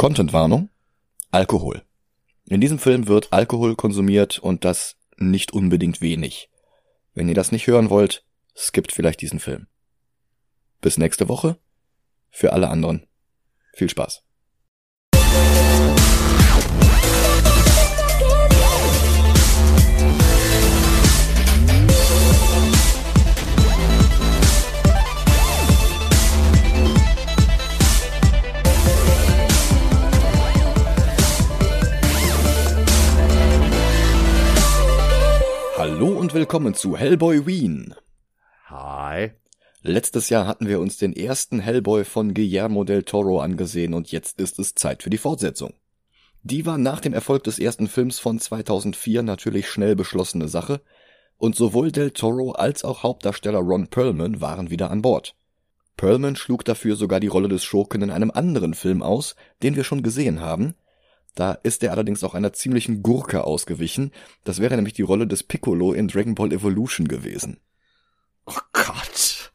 Contentwarnung. Alkohol. In diesem Film wird Alkohol konsumiert und das nicht unbedingt wenig. Wenn ihr das nicht hören wollt, skippt vielleicht diesen Film. Bis nächste Woche. Für alle anderen. Viel Spaß. Hallo und willkommen zu Hellboy Wien. Hi. Letztes Jahr hatten wir uns den ersten Hellboy von Guillermo del Toro angesehen und jetzt ist es Zeit für die Fortsetzung. Die war nach dem Erfolg des ersten Films von 2004 natürlich schnell beschlossene Sache und sowohl del Toro als auch Hauptdarsteller Ron Perlman waren wieder an Bord. Perlman schlug dafür sogar die Rolle des Schurken in einem anderen Film aus, den wir schon gesehen haben, da ist er allerdings auch einer ziemlichen Gurke ausgewichen. Das wäre nämlich die Rolle des Piccolo in Dragon Ball Evolution gewesen. Oh Gott.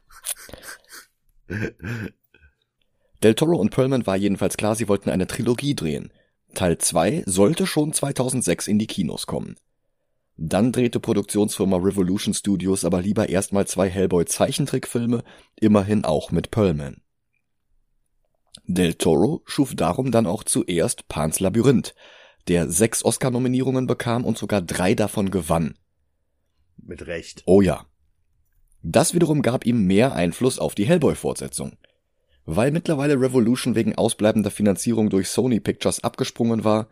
Del Toro und Perlman war jedenfalls klar, sie wollten eine Trilogie drehen. Teil 2 sollte schon 2006 in die Kinos kommen. Dann drehte Produktionsfirma Revolution Studios aber lieber erstmal zwei Hellboy Zeichentrickfilme, immerhin auch mit Perlman. Del Toro schuf darum dann auch zuerst Pans Labyrinth, der sechs Oscar-Nominierungen bekam und sogar drei davon gewann. Mit Recht. Oh ja. Das wiederum gab ihm mehr Einfluss auf die Hellboy-Fortsetzung. Weil mittlerweile Revolution wegen ausbleibender Finanzierung durch Sony Pictures abgesprungen war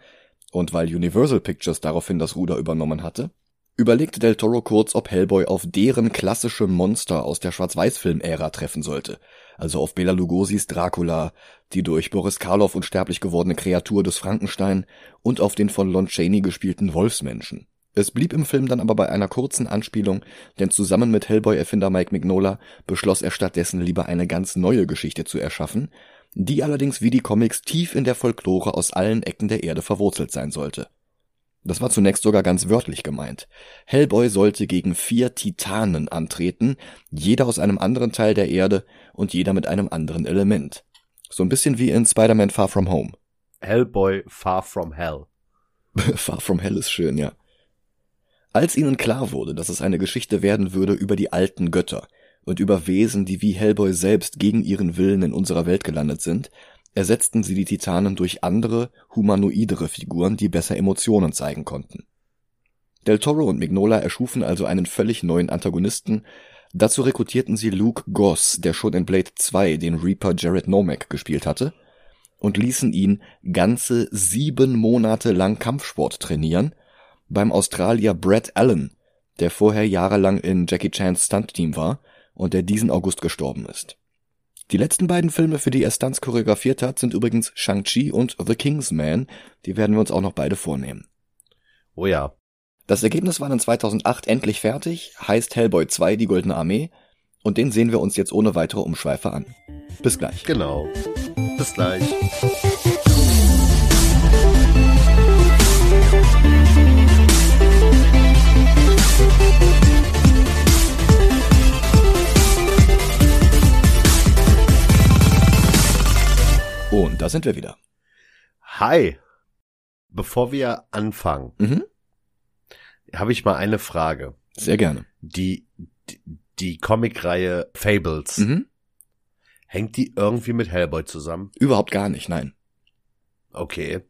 und weil Universal Pictures daraufhin das Ruder übernommen hatte, überlegte Del Toro kurz, ob Hellboy auf deren klassische Monster aus der Schwarz-Weiß-Film-Ära treffen sollte, also auf Bela Lugosi's Dracula, die durch Boris Karloff unsterblich gewordene Kreatur des Frankenstein und auf den von Lon Chaney gespielten Wolfsmenschen. Es blieb im Film dann aber bei einer kurzen Anspielung, denn zusammen mit Hellboy-Erfinder Mike Mignola beschloss er stattdessen lieber eine ganz neue Geschichte zu erschaffen, die allerdings wie die Comics tief in der Folklore aus allen Ecken der Erde verwurzelt sein sollte. Das war zunächst sogar ganz wörtlich gemeint. Hellboy sollte gegen vier Titanen antreten, jeder aus einem anderen Teil der Erde und jeder mit einem anderen Element. So ein bisschen wie in Spider-Man Far From Home. Hellboy Far From Hell. Far From Hell ist schön, ja. Als ihnen klar wurde, dass es eine Geschichte werden würde über die alten Götter und über Wesen, die wie Hellboy selbst gegen ihren Willen in unserer Welt gelandet sind, ersetzten sie die Titanen durch andere, humanoidere Figuren, die besser Emotionen zeigen konnten. Del Toro und Mignola erschufen also einen völlig neuen Antagonisten. Dazu rekrutierten sie Luke Goss, der schon in Blade 2 den Reaper Jared Nomak gespielt hatte, und ließen ihn ganze sieben Monate lang Kampfsport trainieren, beim Australier Brett Allen, der vorher jahrelang in Jackie Chans Stunt-Team war und der diesen August gestorben ist. Die letzten beiden Filme, für die er Stunts choreografiert hat, sind übrigens Shang-Chi und The King's Man. Die werden wir uns auch noch beide vornehmen. Oh ja. Das Ergebnis war dann 2008 endlich fertig, heißt Hellboy 2 Die Goldene Armee und den sehen wir uns jetzt ohne weitere Umschweife an. Bis gleich. Genau. Bis gleich. Und da sind wir wieder. Hi. Bevor wir anfangen, Mhm. habe ich mal eine Frage. Sehr gerne. Die, die, die Comicreihe Fables, Mhm. hängt die irgendwie mit Hellboy zusammen? Überhaupt gar nicht, nein. Okay.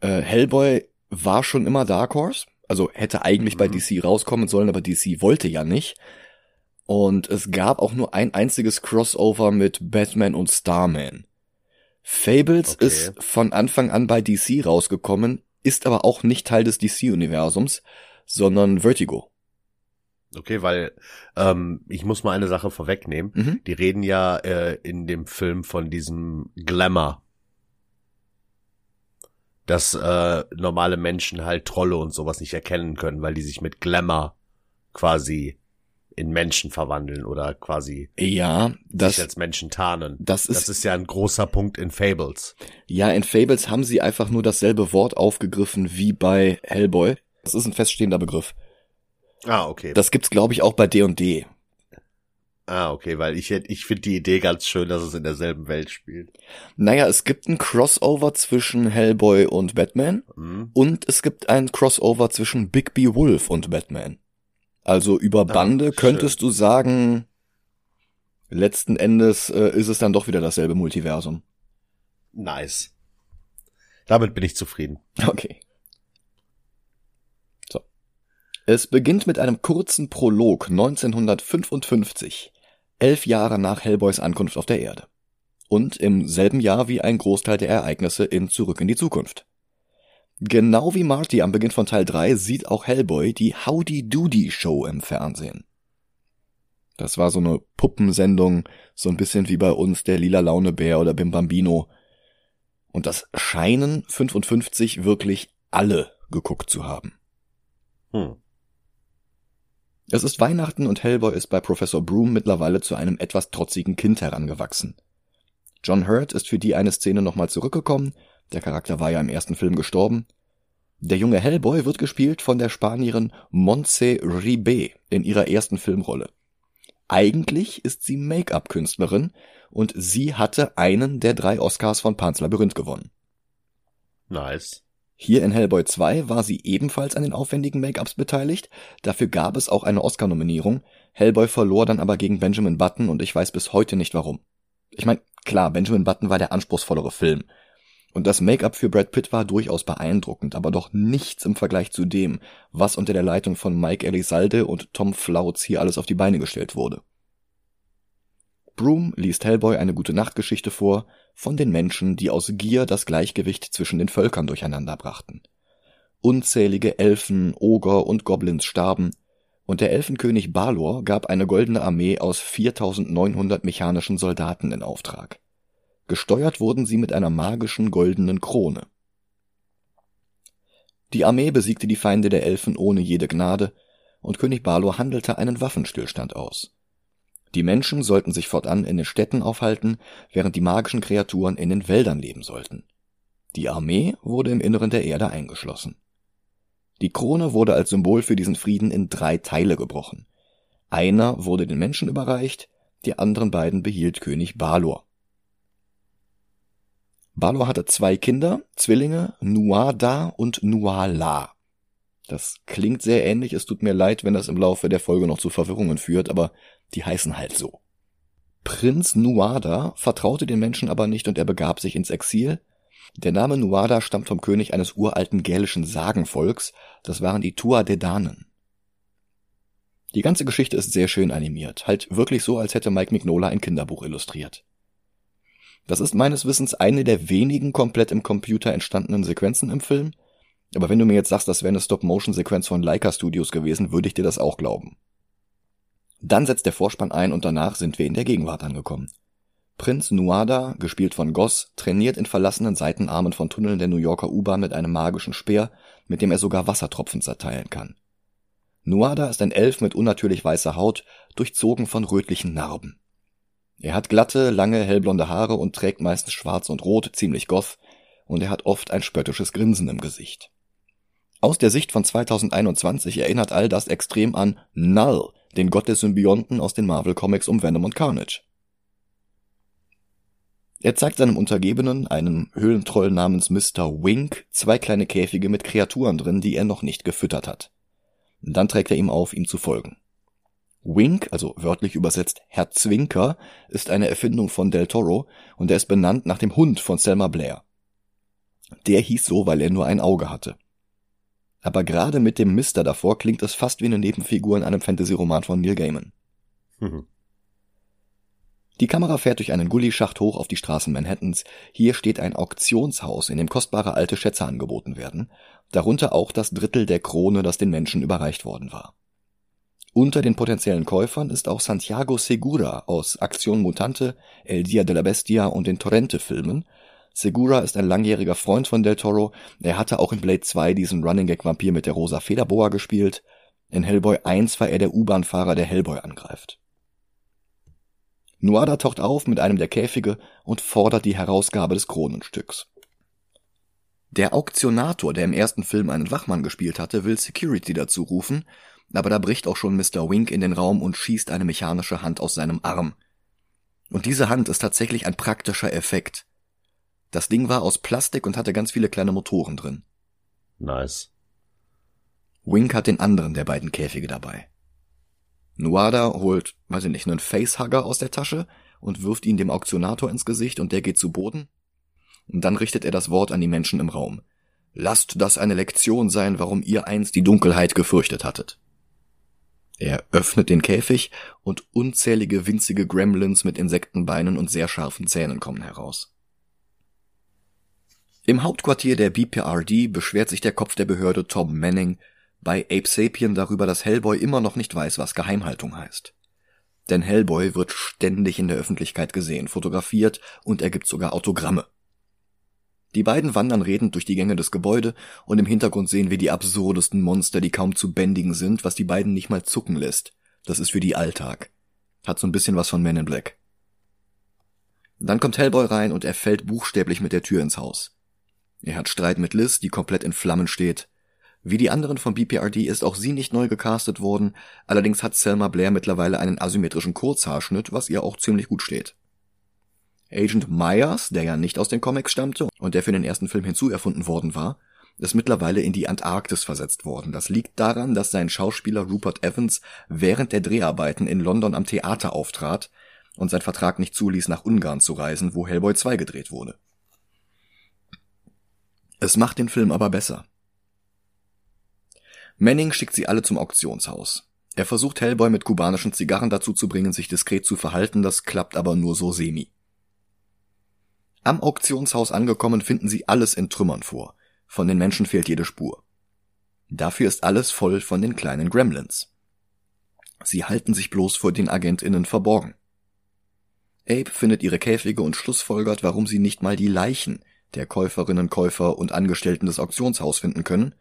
Äh, Hellboy war schon immer Dark Horse, also hätte eigentlich bei Mhm. DC rauskommen sollen, aber DC wollte ja nicht. Und es gab auch nur ein einziges Crossover mit Batman und Starman. Fables Okay. ist von Anfang an bei DC rausgekommen, ist aber auch nicht Teil des DC-Universums, sondern Vertigo. Okay, weil ähm, ich muss mal eine Sache vorwegnehmen. Mhm. Die reden ja äh, in dem Film von diesem Glamour. Dass äh, normale Menschen halt Trolle und sowas nicht erkennen können, weil die sich mit Glamour quasi in Menschen verwandeln oder quasi Ja, das, sich als Menschen tarnen. das ist, Das ist ja ein großer Punkt in Fables. ja, in Fables haben sie einfach nur dasselbe Wort aufgegriffen wie bei Hellboy. Das ist ein feststehender Begriff. Ah, okay. Das gibt's, glaube ich, auch bei D&D. Ah, okay, weil ich ich finde die Idee ganz schön, dass es in derselben Welt spielt. Naja, es gibt ein Crossover zwischen Hellboy und Batman Mhm. und es gibt ein Crossover zwischen Bigby Wolf und Batman. Also über Bande schön. könntest du sagen, letzten Endes äh, ist es dann doch wieder dasselbe Multiversum. Nice. Damit bin ich zufrieden. Okay. So. Es beginnt mit einem kurzen Prolog 1955, elf Jahre nach Hellboys Ankunft auf der Erde. Und im selben Jahr wie ein Großteil der Ereignisse in Zurück in die Zukunft. Genau wie Marty am Beginn von Teil 3 sieht auch Hellboy die Howdy Doody Show im Fernsehen. Das war so eine Puppensendung, so ein bisschen wie bei uns der Lila Launebär oder Bim Bambino. Und das scheinen 55 wirklich alle geguckt zu haben. Hm. Es ist Weihnachten und Hellboy ist bei Professor Broom mittlerweile zu einem etwas trotzigen Kind herangewachsen. John Hurt ist für die eine Szene nochmal zurückgekommen, der Charakter war ja im ersten Film gestorben. Der junge Hellboy wird gespielt von der Spanierin Montse Ribe in ihrer ersten Filmrolle. Eigentlich ist sie Make-up-Künstlerin und sie hatte einen der drei Oscars von Pan's Labyrinth gewonnen. Nice. Hier in Hellboy 2 war sie ebenfalls an den aufwendigen Make-ups beteiligt. Dafür gab es auch eine Oscar-Nominierung. Hellboy verlor dann aber gegen Benjamin Button und ich weiß bis heute nicht warum. Ich meine, klar, Benjamin Button war der anspruchsvollere Film. Und das Make-up für Brad Pitt war durchaus beeindruckend, aber doch nichts im Vergleich zu dem, was unter der Leitung von Mike Elizalde und Tom Flautz hier alles auf die Beine gestellt wurde. Broom liest Hellboy eine gute Nachtgeschichte vor von den Menschen, die aus Gier das Gleichgewicht zwischen den Völkern durcheinander brachten. Unzählige Elfen, Oger und Goblins starben, und der Elfenkönig Balor gab eine goldene Armee aus 4900 mechanischen Soldaten in Auftrag. Gesteuert wurden sie mit einer magischen goldenen Krone. Die Armee besiegte die Feinde der Elfen ohne jede Gnade, und König Balor handelte einen Waffenstillstand aus. Die Menschen sollten sich fortan in den Städten aufhalten, während die magischen Kreaturen in den Wäldern leben sollten. Die Armee wurde im Inneren der Erde eingeschlossen. Die Krone wurde als Symbol für diesen Frieden in drei Teile gebrochen. Einer wurde den Menschen überreicht, die anderen beiden behielt König Balor. Balor hatte zwei Kinder, Zwillinge, Nuada und Nuala. Das klingt sehr ähnlich, es tut mir leid, wenn das im Laufe der Folge noch zu Verwirrungen führt, aber die heißen halt so. Prinz Nuada vertraute den Menschen aber nicht und er begab sich ins Exil. Der Name Nuada stammt vom König eines uralten gälischen Sagenvolks, das waren die Tuadedanen. Die ganze Geschichte ist sehr schön animiert, halt wirklich so, als hätte Mike Mignola ein Kinderbuch illustriert. Das ist meines Wissens eine der wenigen komplett im Computer entstandenen Sequenzen im Film, aber wenn du mir jetzt sagst, das wäre eine Stop-Motion-Sequenz von Leica Studios gewesen, würde ich dir das auch glauben. Dann setzt der Vorspann ein und danach sind wir in der Gegenwart angekommen. Prinz Nuada, gespielt von Goss, trainiert in verlassenen Seitenarmen von Tunneln der New Yorker U-Bahn mit einem magischen Speer, mit dem er sogar Wassertropfen zerteilen kann. Nuada ist ein Elf mit unnatürlich weißer Haut, durchzogen von rötlichen Narben. Er hat glatte, lange, hellblonde Haare und trägt meistens schwarz und rot, ziemlich goth, und er hat oft ein spöttisches Grinsen im Gesicht. Aus der Sicht von 2021 erinnert all das extrem an Null, den Gott des Symbionten aus den Marvel Comics um Venom und Carnage. Er zeigt seinem Untergebenen, einem Höhlentroll namens Mr. Wink, zwei kleine Käfige mit Kreaturen drin, die er noch nicht gefüttert hat. Dann trägt er ihm auf, ihm zu folgen. Wink, also wörtlich übersetzt Herr Zwinker, ist eine Erfindung von Del Toro und er ist benannt nach dem Hund von Selma Blair. Der hieß so, weil er nur ein Auge hatte. Aber gerade mit dem Mister davor klingt es fast wie eine Nebenfigur in einem Fantasy-Roman von Neil Gaiman. Mhm. Die Kamera fährt durch einen Gullischacht hoch auf die Straßen Manhattans. Hier steht ein Auktionshaus, in dem kostbare alte Schätze angeboten werden, darunter auch das Drittel der Krone, das den Menschen überreicht worden war. Unter den potenziellen Käufern ist auch Santiago Segura aus Aktion Mutante, El Dia de la Bestia und den Torrente-Filmen. Segura ist ein langjähriger Freund von Del Toro. Er hatte auch in Blade 2 diesen Running Gag Vampir mit der rosa Federboa gespielt. In Hellboy 1 war er der U-Bahn-Fahrer, der Hellboy angreift. Nuada taucht auf mit einem der Käfige und fordert die Herausgabe des Kronenstücks. Der Auktionator, der im ersten Film einen Wachmann gespielt hatte, will Security dazu rufen, Aber da bricht auch schon Mr. Wink in den Raum und schießt eine mechanische Hand aus seinem Arm. Und diese Hand ist tatsächlich ein praktischer Effekt. Das Ding war aus Plastik und hatte ganz viele kleine Motoren drin. Nice. Wink hat den anderen der beiden Käfige dabei. Nuada holt, weiß ich nicht, einen Facehugger aus der Tasche und wirft ihn dem Auktionator ins Gesicht und der geht zu Boden. Und dann richtet er das Wort an die Menschen im Raum. Lasst das eine Lektion sein, warum ihr einst die Dunkelheit gefürchtet hattet. Er öffnet den Käfig und unzählige winzige Gremlins mit Insektenbeinen und sehr scharfen Zähnen kommen heraus. Im Hauptquartier der BPRD beschwert sich der Kopf der Behörde Tom Manning bei Ape Sapien darüber, dass Hellboy immer noch nicht weiß, was Geheimhaltung heißt. Denn Hellboy wird ständig in der Öffentlichkeit gesehen, fotografiert und er gibt sogar Autogramme. Die beiden wandern redend durch die Gänge des Gebäude und im Hintergrund sehen wir die absurdesten Monster, die kaum zu bändigen sind, was die beiden nicht mal zucken lässt. Das ist für die Alltag. Hat so ein bisschen was von Men in Black. Dann kommt Hellboy rein und er fällt buchstäblich mit der Tür ins Haus. Er hat Streit mit Liz, die komplett in Flammen steht. Wie die anderen von BPRD ist auch sie nicht neu gecastet worden, allerdings hat Selma Blair mittlerweile einen asymmetrischen Kurzhaarschnitt, was ihr auch ziemlich gut steht. Agent Myers, der ja nicht aus den Comics stammte und der für den ersten Film hinzuerfunden worden war, ist mittlerweile in die Antarktis versetzt worden. Das liegt daran, dass sein Schauspieler Rupert Evans während der Dreharbeiten in London am Theater auftrat und sein Vertrag nicht zuließ, nach Ungarn zu reisen, wo Hellboy 2 gedreht wurde. Es macht den Film aber besser. Manning schickt sie alle zum Auktionshaus. Er versucht Hellboy mit kubanischen Zigarren dazu zu bringen, sich diskret zu verhalten, das klappt aber nur so semi. Am Auktionshaus angekommen finden sie alles in Trümmern vor. Von den Menschen fehlt jede Spur. Dafür ist alles voll von den kleinen Gremlins. Sie halten sich bloß vor den AgentInnen verborgen. Abe findet ihre Käfige und schlussfolgert, warum sie nicht mal die Leichen der Käuferinnen, Käufer und Angestellten des Auktionshaus finden können,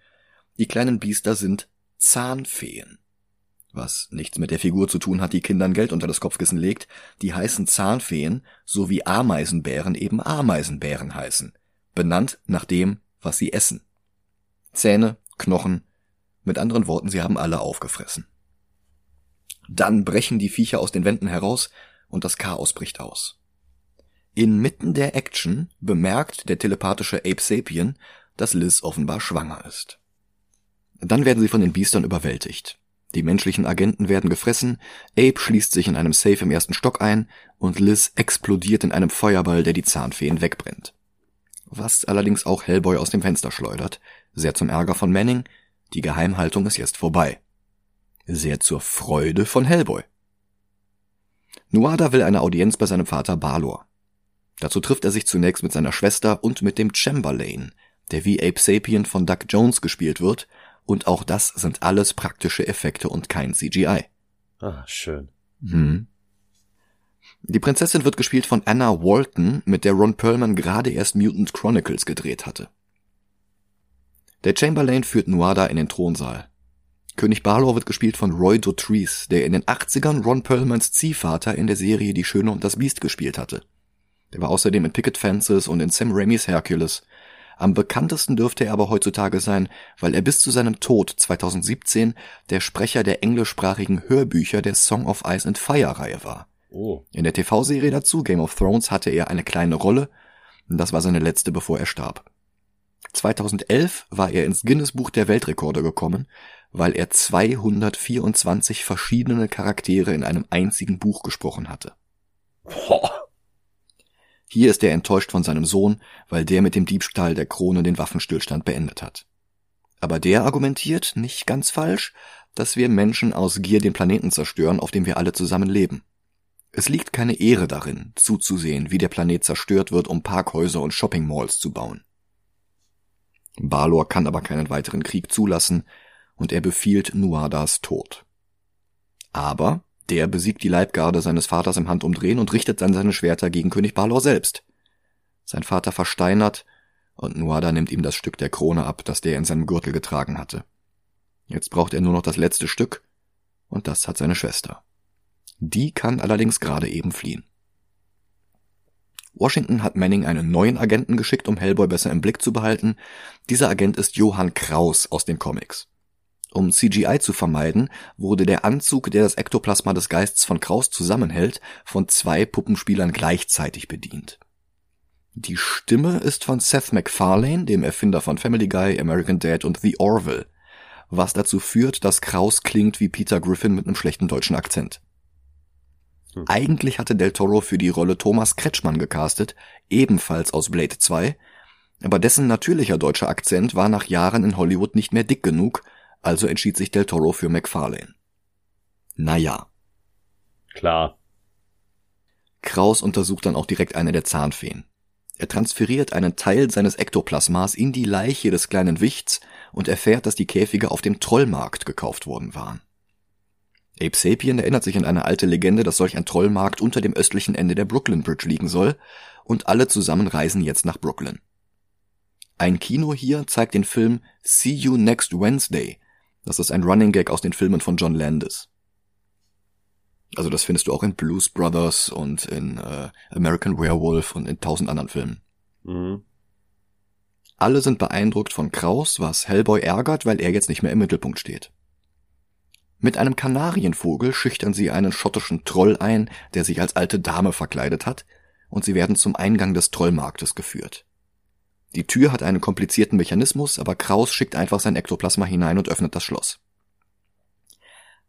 die kleinen Biester sind Zahnfeen. Was nichts mit der Figur zu tun hat, die Kindern Geld unter das Kopfkissen legt, die heißen Zahnfeen, so wie Ameisenbären eben Ameisenbären heißen, benannt nach dem, was sie essen. Zähne, Knochen, mit anderen Worten, sie haben alle aufgefressen. Dann brechen die Viecher aus den Wänden heraus und das Chaos bricht aus. Inmitten der Action bemerkt der telepathische Ape Sapien, dass Liz offenbar schwanger ist. Dann werden sie von den Biestern überwältigt. Die menschlichen Agenten werden gefressen, Abe schließt sich in einem Safe im ersten Stock ein und Liz explodiert in einem Feuerball, der die Zahnfeen wegbrennt. Was allerdings auch Hellboy aus dem Fenster schleudert, sehr zum Ärger von Manning, die Geheimhaltung ist jetzt vorbei. Sehr zur Freude von Hellboy. Nuada will eine Audienz bei seinem Vater Balor. Dazu trifft er sich zunächst mit seiner Schwester und mit dem Chamberlain, der wie Ape Sapien von Doug Jones gespielt wird und auch das sind alles praktische Effekte und kein CGI. Ah, schön. Hm. Die Prinzessin wird gespielt von Anna Walton, mit der Ron Perlman gerade erst Mutant Chronicles gedreht hatte. Der Chamberlain führt Nuada in den Thronsaal. König Balor wird gespielt von Roy Dotrice, der in den 80ern Ron Perlmans Ziehvater in der Serie Die Schöne und das Biest gespielt hatte. Der war außerdem in Picket Fences und in Sam Raimis Hercules am bekanntesten dürfte er aber heutzutage sein, weil er bis zu seinem Tod 2017 der Sprecher der englischsprachigen Hörbücher der Song of Ice and Fire Reihe war. Oh. In der TV-Serie dazu, Game of Thrones, hatte er eine kleine Rolle. Das war seine letzte, bevor er starb. 2011 war er ins Guinness Buch der Weltrekorde gekommen, weil er 224 verschiedene Charaktere in einem einzigen Buch gesprochen hatte. Boah. Hier ist er enttäuscht von seinem Sohn, weil der mit dem Diebstahl der Krone den Waffenstillstand beendet hat. Aber der argumentiert, nicht ganz falsch, dass wir Menschen aus Gier den Planeten zerstören, auf dem wir alle zusammen leben. Es liegt keine Ehre darin, zuzusehen, wie der Planet zerstört wird, um Parkhäuser und Shoppingmalls zu bauen. Balor kann aber keinen weiteren Krieg zulassen und er befiehlt Nuadas Tod. Aber der besiegt die Leibgarde seines Vaters im Handumdrehen und richtet dann seine Schwerter gegen König Balor selbst. Sein Vater versteinert und Nuada nimmt ihm das Stück der Krone ab, das der in seinem Gürtel getragen hatte. Jetzt braucht er nur noch das letzte Stück und das hat seine Schwester. Die kann allerdings gerade eben fliehen. Washington hat Manning einen neuen Agenten geschickt, um Hellboy besser im Blick zu behalten. Dieser Agent ist Johann Kraus aus den Comics. Um CGI zu vermeiden, wurde der Anzug, der das Ektoplasma des Geists von Kraus zusammenhält, von zwei Puppenspielern gleichzeitig bedient. Die Stimme ist von Seth MacFarlane, dem Erfinder von Family Guy, American Dad und The Orville, was dazu führt, dass Kraus klingt wie Peter Griffin mit einem schlechten deutschen Akzent. Hm. Eigentlich hatte Del Toro für die Rolle Thomas Kretschmann gecastet, ebenfalls aus Blade 2, aber dessen natürlicher deutscher Akzent war nach Jahren in Hollywood nicht mehr dick genug, also entschied sich Del Toro für McFarlane. Naja. Klar. Kraus untersucht dann auch direkt eine der Zahnfeen. Er transferiert einen Teil seines Ektoplasmas in die Leiche des kleinen Wichts und erfährt, dass die Käfige auf dem Trollmarkt gekauft worden waren. Abe Sapien erinnert sich an eine alte Legende, dass solch ein Trollmarkt unter dem östlichen Ende der Brooklyn Bridge liegen soll, und alle zusammen reisen jetzt nach Brooklyn. Ein Kino hier zeigt den Film See You Next Wednesday. Das ist ein Running Gag aus den Filmen von John Landis. Also das findest du auch in Blues Brothers und in äh, American Werewolf und in tausend anderen Filmen. Mhm. Alle sind beeindruckt von Kraus, was Hellboy ärgert, weil er jetzt nicht mehr im Mittelpunkt steht. Mit einem Kanarienvogel schüchtern sie einen schottischen Troll ein, der sich als alte Dame verkleidet hat, und sie werden zum Eingang des Trollmarktes geführt. Die Tür hat einen komplizierten Mechanismus, aber Kraus schickt einfach sein Ektoplasma hinein und öffnet das Schloss.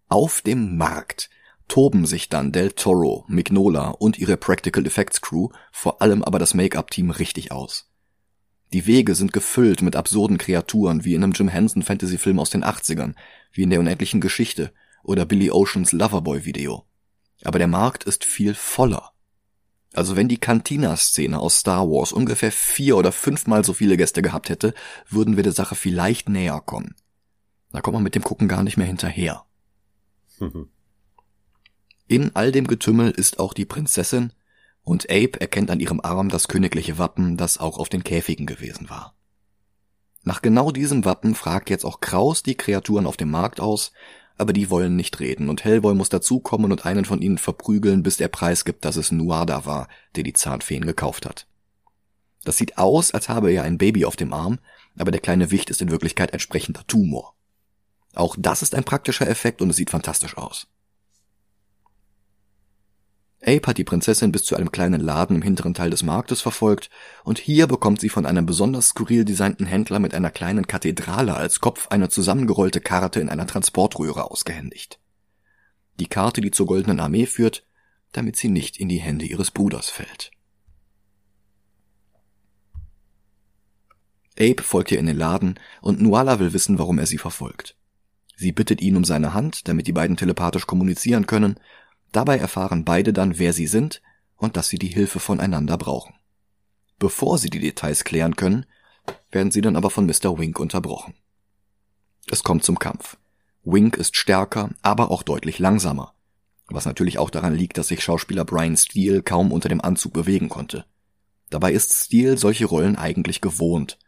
Auf dem Markt toben sich dann Del Toro, Mignola und ihre Practical Effects Crew, vor allem aber das Make-up-Team richtig aus. Die Wege sind gefüllt mit absurden Kreaturen wie in einem Jim Henson Fantasy-Film aus den 80ern, wie in der unendlichen Geschichte oder Billy Oceans Loverboy-Video. Aber der Markt ist viel voller. Also wenn die Cantina-Szene aus Star Wars ungefähr vier oder fünfmal so viele Gäste gehabt hätte, würden wir der Sache vielleicht näher kommen. Da kommt man mit dem Gucken gar nicht mehr hinterher. In all dem Getümmel ist auch die Prinzessin, und Abe erkennt an ihrem Arm das königliche Wappen, das auch auf den Käfigen gewesen war. Nach genau diesem Wappen fragt jetzt auch Kraus die Kreaturen auf dem Markt aus, aber die wollen nicht reden und Hellboy muss dazukommen und einen von ihnen verprügeln, bis der Preis gibt, dass es Nuada war, der die Zahnfeen gekauft hat. Das sieht aus, als habe er ein Baby auf dem Arm, aber der kleine Wicht ist in Wirklichkeit entsprechender Tumor. Auch das ist ein praktischer Effekt und es sieht fantastisch aus. Abe hat die Prinzessin bis zu einem kleinen Laden im hinteren Teil des Marktes verfolgt, und hier bekommt sie von einem besonders skurril designten Händler mit einer kleinen Kathedrale als Kopf eine zusammengerollte Karte in einer Transportröhre ausgehändigt. Die Karte, die zur Goldenen Armee führt, damit sie nicht in die Hände ihres Bruders fällt. Abe folgt ihr in den Laden, und Nuala will wissen, warum er sie verfolgt. Sie bittet ihn um seine Hand, damit die beiden telepathisch kommunizieren können, Dabei erfahren beide dann, wer sie sind und dass sie die Hilfe voneinander brauchen. Bevor sie die Details klären können, werden sie dann aber von Mr. Wink unterbrochen. Es kommt zum Kampf. Wink ist stärker, aber auch deutlich langsamer, was natürlich auch daran liegt, dass sich Schauspieler Brian Steele kaum unter dem Anzug bewegen konnte. Dabei ist Steele solche Rollen eigentlich gewohnt.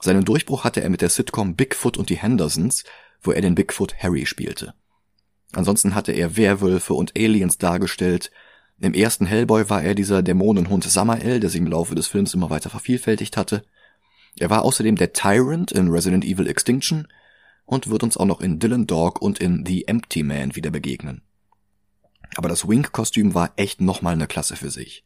Seinen Durchbruch hatte er mit der Sitcom Bigfoot und die Hendersons, wo er den Bigfoot Harry spielte. Ansonsten hatte er Werwölfe und Aliens dargestellt. Im ersten Hellboy war er dieser Dämonenhund Samael, der sich im Laufe des Films immer weiter vervielfältigt hatte. Er war außerdem der Tyrant in Resident Evil Extinction und wird uns auch noch in Dylan Dog und in The Empty Man wieder begegnen. Aber das Wink-Kostüm war echt nochmal eine Klasse für sich.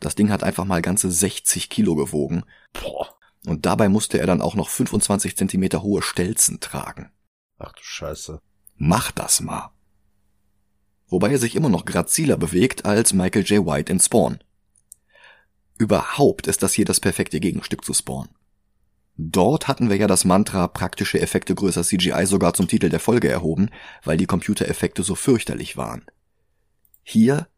Das Ding hat einfach mal ganze 60 Kilo gewogen. Boah. Und dabei musste er dann auch noch 25 Zentimeter hohe Stelzen tragen. Ach du Scheiße. Mach das mal. Wobei er sich immer noch graziler bewegt als Michael J. White in Spawn. Überhaupt ist das hier das perfekte Gegenstück zu Spawn. Dort hatten wir ja das Mantra praktische Effekte größer CGI sogar zum Titel der Folge erhoben, weil die Computereffekte so fürchterlich waren. Hier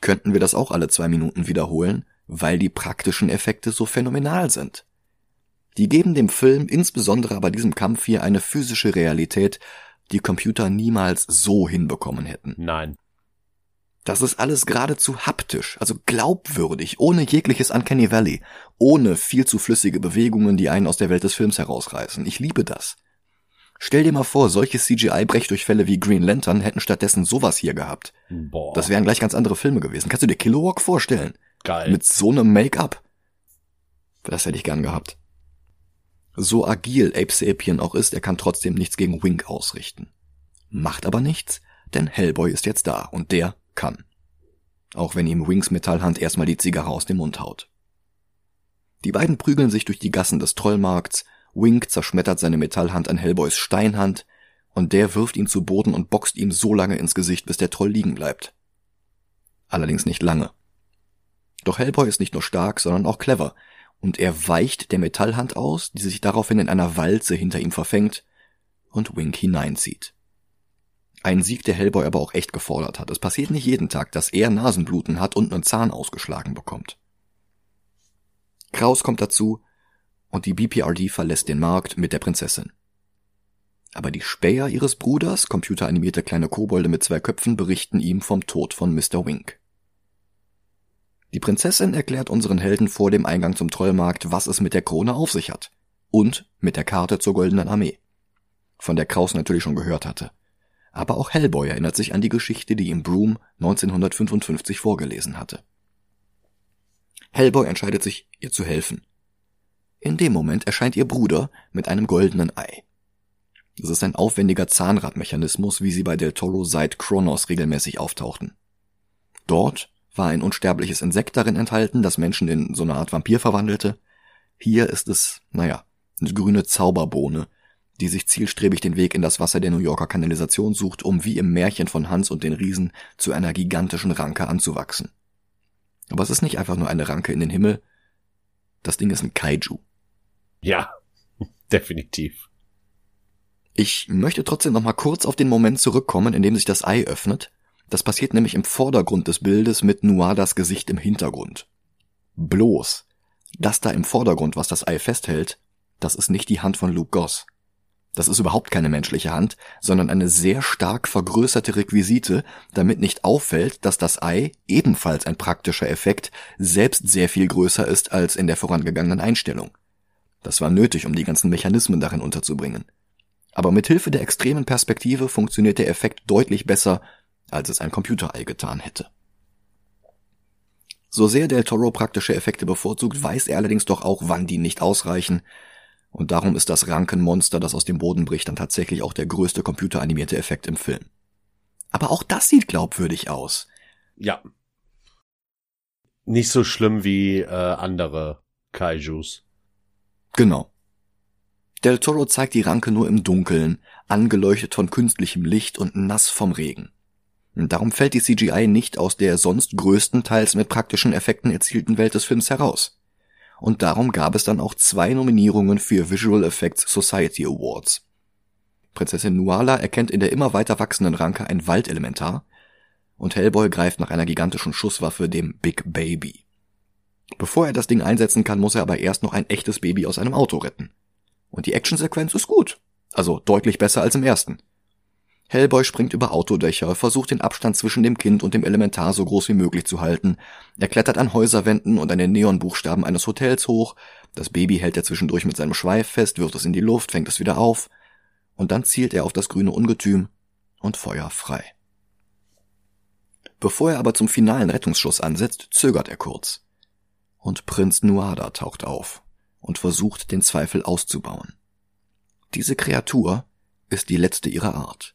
könnten wir das auch alle zwei Minuten wiederholen, weil die praktischen Effekte so phänomenal sind. Die geben dem Film, insbesondere bei diesem Kampf hier, eine physische Realität, die Computer niemals so hinbekommen hätten. Nein. Das ist alles geradezu haptisch, also glaubwürdig, ohne jegliches Uncanny Valley, ohne viel zu flüssige Bewegungen, die einen aus der Welt des Films herausreißen. Ich liebe das. Stell dir mal vor, solche CGI-Brechdurchfälle wie Green Lantern hätten stattdessen sowas hier gehabt. Boah. Das wären gleich ganz andere Filme gewesen. Kannst du dir Kilowog vorstellen? Geil. Mit so einem Make-up. Das hätte ich gern gehabt. So agil Ape Sapien auch ist, er kann trotzdem nichts gegen Wink ausrichten. Macht aber nichts, denn Hellboy ist jetzt da und der kann. Auch wenn ihm Winks Metallhand erstmal die Zigarre aus dem Mund haut. Die beiden prügeln sich durch die Gassen des Trollmarkts, Wink zerschmettert seine Metallhand an Hellboys Steinhand und der wirft ihn zu Boden und boxt ihm so lange ins Gesicht, bis der Troll liegen bleibt. Allerdings nicht lange. Doch Hellboy ist nicht nur stark, sondern auch clever, und er weicht der Metallhand aus, die sich daraufhin in einer Walze hinter ihm verfängt und Wink hineinzieht. Ein Sieg, der Hellboy aber auch echt gefordert hat. Es passiert nicht jeden Tag, dass er Nasenbluten hat und einen Zahn ausgeschlagen bekommt. Kraus kommt dazu und die BPRD verlässt den Markt mit der Prinzessin. Aber die Späher ihres Bruders, computeranimierte kleine Kobolde mit zwei Köpfen, berichten ihm vom Tod von Mr. Wink. Die Prinzessin erklärt unseren Helden vor dem Eingang zum Trollmarkt, was es mit der Krone auf sich hat. Und mit der Karte zur Goldenen Armee. Von der Kraus natürlich schon gehört hatte. Aber auch Hellboy erinnert sich an die Geschichte, die ihm Broom 1955 vorgelesen hatte. Hellboy entscheidet sich, ihr zu helfen. In dem Moment erscheint ihr Bruder mit einem goldenen Ei. Es ist ein aufwendiger Zahnradmechanismus, wie sie bei Del Toro seit Kronos regelmäßig auftauchten. Dort war ein unsterbliches Insekt darin enthalten, das Menschen in so eine Art Vampir verwandelte. Hier ist es, naja, eine grüne Zauberbohne, die sich zielstrebig den Weg in das Wasser der New Yorker Kanalisation sucht, um wie im Märchen von Hans und den Riesen zu einer gigantischen Ranke anzuwachsen. Aber es ist nicht einfach nur eine Ranke in den Himmel. Das Ding ist ein Kaiju. Ja, definitiv. Ich möchte trotzdem noch mal kurz auf den Moment zurückkommen, in dem sich das Ei öffnet. Das passiert nämlich im Vordergrund des Bildes mit Nuadas Gesicht im Hintergrund. Bloß, das da im Vordergrund, was das Ei festhält, das ist nicht die Hand von Luke Goss. Das ist überhaupt keine menschliche Hand, sondern eine sehr stark vergrößerte Requisite, damit nicht auffällt, dass das Ei, ebenfalls ein praktischer Effekt, selbst sehr viel größer ist als in der vorangegangenen Einstellung. Das war nötig, um die ganzen Mechanismen darin unterzubringen. Aber mit Hilfe der extremen Perspektive funktioniert der Effekt deutlich besser, als es ein Computerei getan hätte. So sehr Del Toro praktische Effekte bevorzugt, weiß er allerdings doch auch, wann die nicht ausreichen, und darum ist das Rankenmonster, das aus dem Boden bricht, dann tatsächlich auch der größte computeranimierte Effekt im Film. Aber auch das sieht glaubwürdig aus. Ja. Nicht so schlimm wie äh, andere Kaijus. Genau. Del Toro zeigt die Ranke nur im Dunkeln, angeleuchtet von künstlichem Licht und nass vom Regen. Darum fällt die CGI nicht aus der sonst größtenteils mit praktischen Effekten erzielten Welt des Films heraus und darum gab es dann auch zwei Nominierungen für Visual Effects Society Awards. Prinzessin Nuala erkennt in der immer weiter wachsenden Ranke ein Waldelementar und Hellboy greift nach einer gigantischen Schusswaffe, dem Big Baby. Bevor er das Ding einsetzen kann, muss er aber erst noch ein echtes Baby aus einem Auto retten. Und die Actionsequenz ist gut. Also deutlich besser als im ersten. Hellboy springt über Autodächer, versucht den Abstand zwischen dem Kind und dem Elementar so groß wie möglich zu halten. Er klettert an Häuserwänden und an den Neonbuchstaben eines Hotels hoch. Das Baby hält er zwischendurch mit seinem Schweif fest, wirft es in die Luft, fängt es wieder auf. Und dann zielt er auf das grüne Ungetüm und Feuer frei. Bevor er aber zum finalen Rettungsschuss ansetzt, zögert er kurz. Und Prinz Nuada taucht auf und versucht, den Zweifel auszubauen. Diese Kreatur ist die letzte ihrer Art.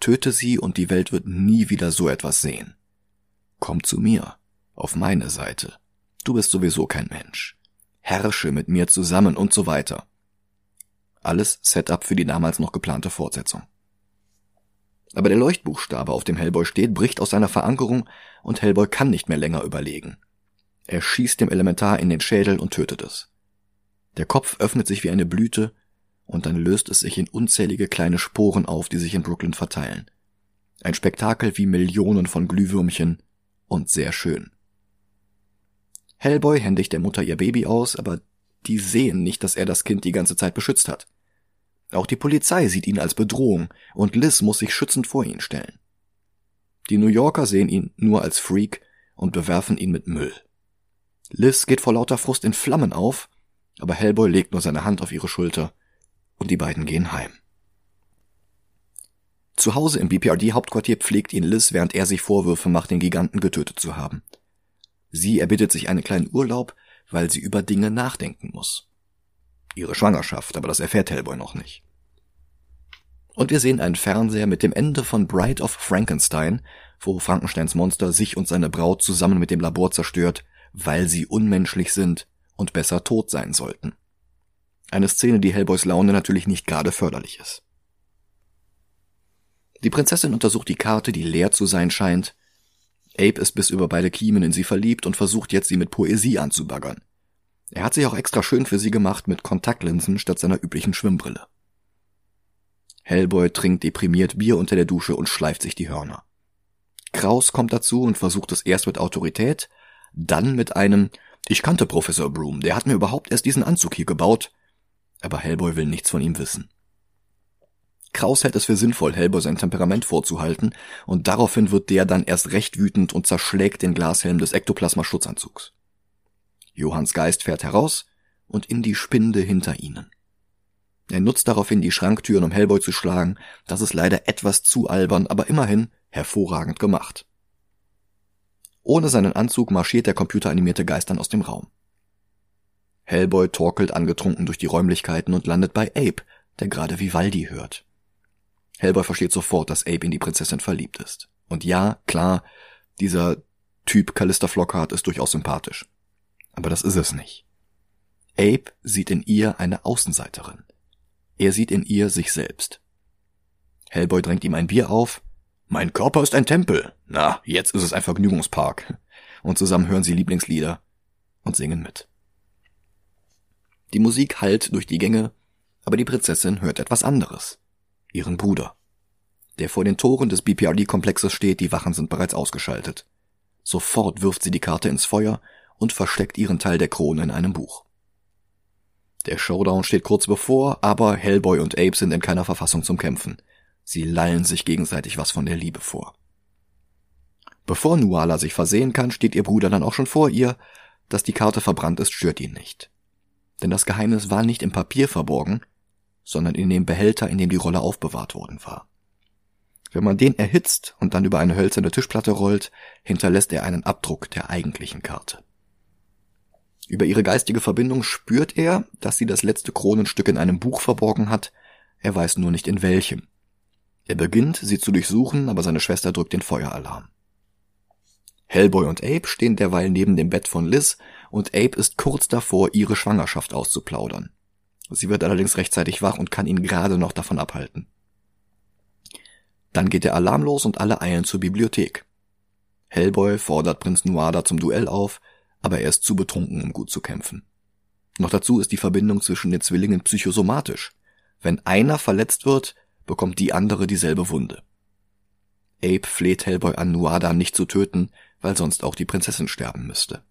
Töte sie und die Welt wird nie wieder so etwas sehen. Komm zu mir, auf meine Seite. Du bist sowieso kein Mensch. Herrsche mit mir zusammen und so weiter. Alles Setup für die damals noch geplante Fortsetzung. Aber der Leuchtbuchstabe, auf dem Hellboy steht, bricht aus seiner Verankerung und Hellboy kann nicht mehr länger überlegen. Er schießt dem Elementar in den Schädel und tötet es. Der Kopf öffnet sich wie eine Blüte und dann löst es sich in unzählige kleine Sporen auf, die sich in Brooklyn verteilen. Ein Spektakel wie Millionen von Glühwürmchen und sehr schön. Hellboy händigt der Mutter ihr Baby aus, aber die sehen nicht, dass er das Kind die ganze Zeit beschützt hat. Auch die Polizei sieht ihn als Bedrohung und Liz muss sich schützend vor ihn stellen. Die New Yorker sehen ihn nur als Freak und bewerfen ihn mit Müll. Liz geht vor lauter Frust in Flammen auf, aber Hellboy legt nur seine Hand auf ihre Schulter und die beiden gehen heim. Zu Hause im BPRD-Hauptquartier pflegt ihn Liz, während er sich Vorwürfe macht, den Giganten getötet zu haben. Sie erbittet sich einen kleinen Urlaub, weil sie über Dinge nachdenken muss. Ihre Schwangerschaft, aber das erfährt Hellboy noch nicht. Und wir sehen einen Fernseher mit dem Ende von Bride of Frankenstein, wo Frankensteins Monster sich und seine Braut zusammen mit dem Labor zerstört, weil sie unmenschlich sind und besser tot sein sollten. Eine Szene, die Hellboys Laune natürlich nicht gerade förderlich ist. Die Prinzessin untersucht die Karte, die leer zu sein scheint. Abe ist bis über beide Kiemen in sie verliebt und versucht jetzt, sie mit Poesie anzubaggern. Er hat sich auch extra schön für sie gemacht mit Kontaktlinsen statt seiner üblichen Schwimmbrille. Hellboy trinkt deprimiert Bier unter der Dusche und schleift sich die Hörner. Kraus kommt dazu und versucht es erst mit Autorität, dann mit einem Ich kannte Professor Broom, der hat mir überhaupt erst diesen Anzug hier gebaut, aber Hellboy will nichts von ihm wissen. Kraus hält es für sinnvoll, Hellboy sein Temperament vorzuhalten, und daraufhin wird der dann erst recht wütend und zerschlägt den Glashelm des Ektoplasma-Schutzanzugs. Johanns Geist fährt heraus und in die Spinde hinter ihnen. Er nutzt daraufhin die Schranktüren, um Hellboy zu schlagen. Das ist leider etwas zu albern, aber immerhin hervorragend gemacht. Ohne seinen Anzug marschiert der computeranimierte Geist dann aus dem Raum. Hellboy torkelt angetrunken durch die Räumlichkeiten und landet bei Abe, der gerade Vivaldi hört. Hellboy versteht sofort, dass Abe in die Prinzessin verliebt ist. Und ja, klar, dieser Typ Callista Flockhart ist durchaus sympathisch. Aber das ist es nicht. Abe sieht in ihr eine Außenseiterin. Er sieht in ihr sich selbst. Hellboy drängt ihm ein Bier auf. Mein Körper ist ein Tempel. Na, jetzt ist es ein Vergnügungspark. Und zusammen hören sie Lieblingslieder und singen mit. Die Musik hallt durch die Gänge, aber die Prinzessin hört etwas anderes. Ihren Bruder. Der vor den Toren des BPRD-Komplexes steht, die Wachen sind bereits ausgeschaltet. Sofort wirft sie die Karte ins Feuer und versteckt ihren Teil der Krone in einem Buch. Der Showdown steht kurz bevor, aber Hellboy und Abe sind in keiner Verfassung zum Kämpfen. Sie lallen sich gegenseitig was von der Liebe vor. Bevor Nuala sich versehen kann, steht ihr Bruder dann auch schon vor ihr. Dass die Karte verbrannt ist, stört ihn nicht. Denn das Geheimnis war nicht im Papier verborgen, sondern in dem Behälter, in dem die Rolle aufbewahrt worden war. Wenn man den erhitzt und dann über eine hölzerne Tischplatte rollt, hinterlässt er einen Abdruck der eigentlichen Karte. Über ihre geistige Verbindung spürt er, dass sie das letzte Kronenstück in einem Buch verborgen hat, er weiß nur nicht in welchem. Er beginnt, sie zu durchsuchen, aber seine Schwester drückt den Feueralarm. Hellboy und Abe stehen derweil neben dem Bett von Liz und Abe ist kurz davor, ihre Schwangerschaft auszuplaudern. Sie wird allerdings rechtzeitig wach und kann ihn gerade noch davon abhalten. Dann geht der Alarm los und alle eilen zur Bibliothek. Hellboy fordert Prinz Nuada zum Duell auf, aber er ist zu betrunken, um gut zu kämpfen. Noch dazu ist die Verbindung zwischen den Zwillingen psychosomatisch. Wenn einer verletzt wird, bekommt die andere dieselbe Wunde. Abe fleht Hellboy an, Nuada nicht zu töten, weil sonst auch die Prinzessin sterben müsste.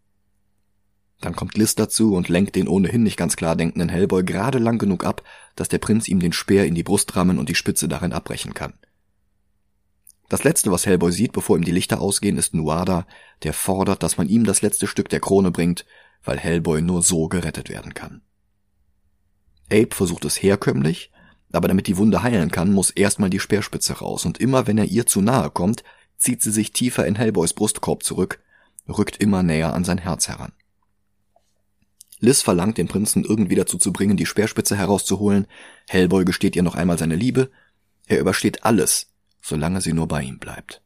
Dann kommt Liz dazu und lenkt den ohnehin nicht ganz klar denkenden Hellboy gerade lang genug ab, dass der Prinz ihm den Speer in die Brust rammen und die Spitze darin abbrechen kann. Das letzte, was Hellboy sieht, bevor ihm die Lichter ausgehen, ist Nuada, der fordert, dass man ihm das letzte Stück der Krone bringt, weil Hellboy nur so gerettet werden kann. Abe versucht es herkömmlich, aber damit die Wunde heilen kann, muss erstmal die Speerspitze raus und immer wenn er ihr zu nahe kommt, zieht sie sich tiefer in Hellboys Brustkorb zurück, rückt immer näher an sein Herz heran. Liz verlangt den Prinzen irgendwie dazu zu bringen, die Speerspitze herauszuholen. Hellboy gesteht ihr noch einmal seine Liebe. Er übersteht alles, solange sie nur bei ihm bleibt.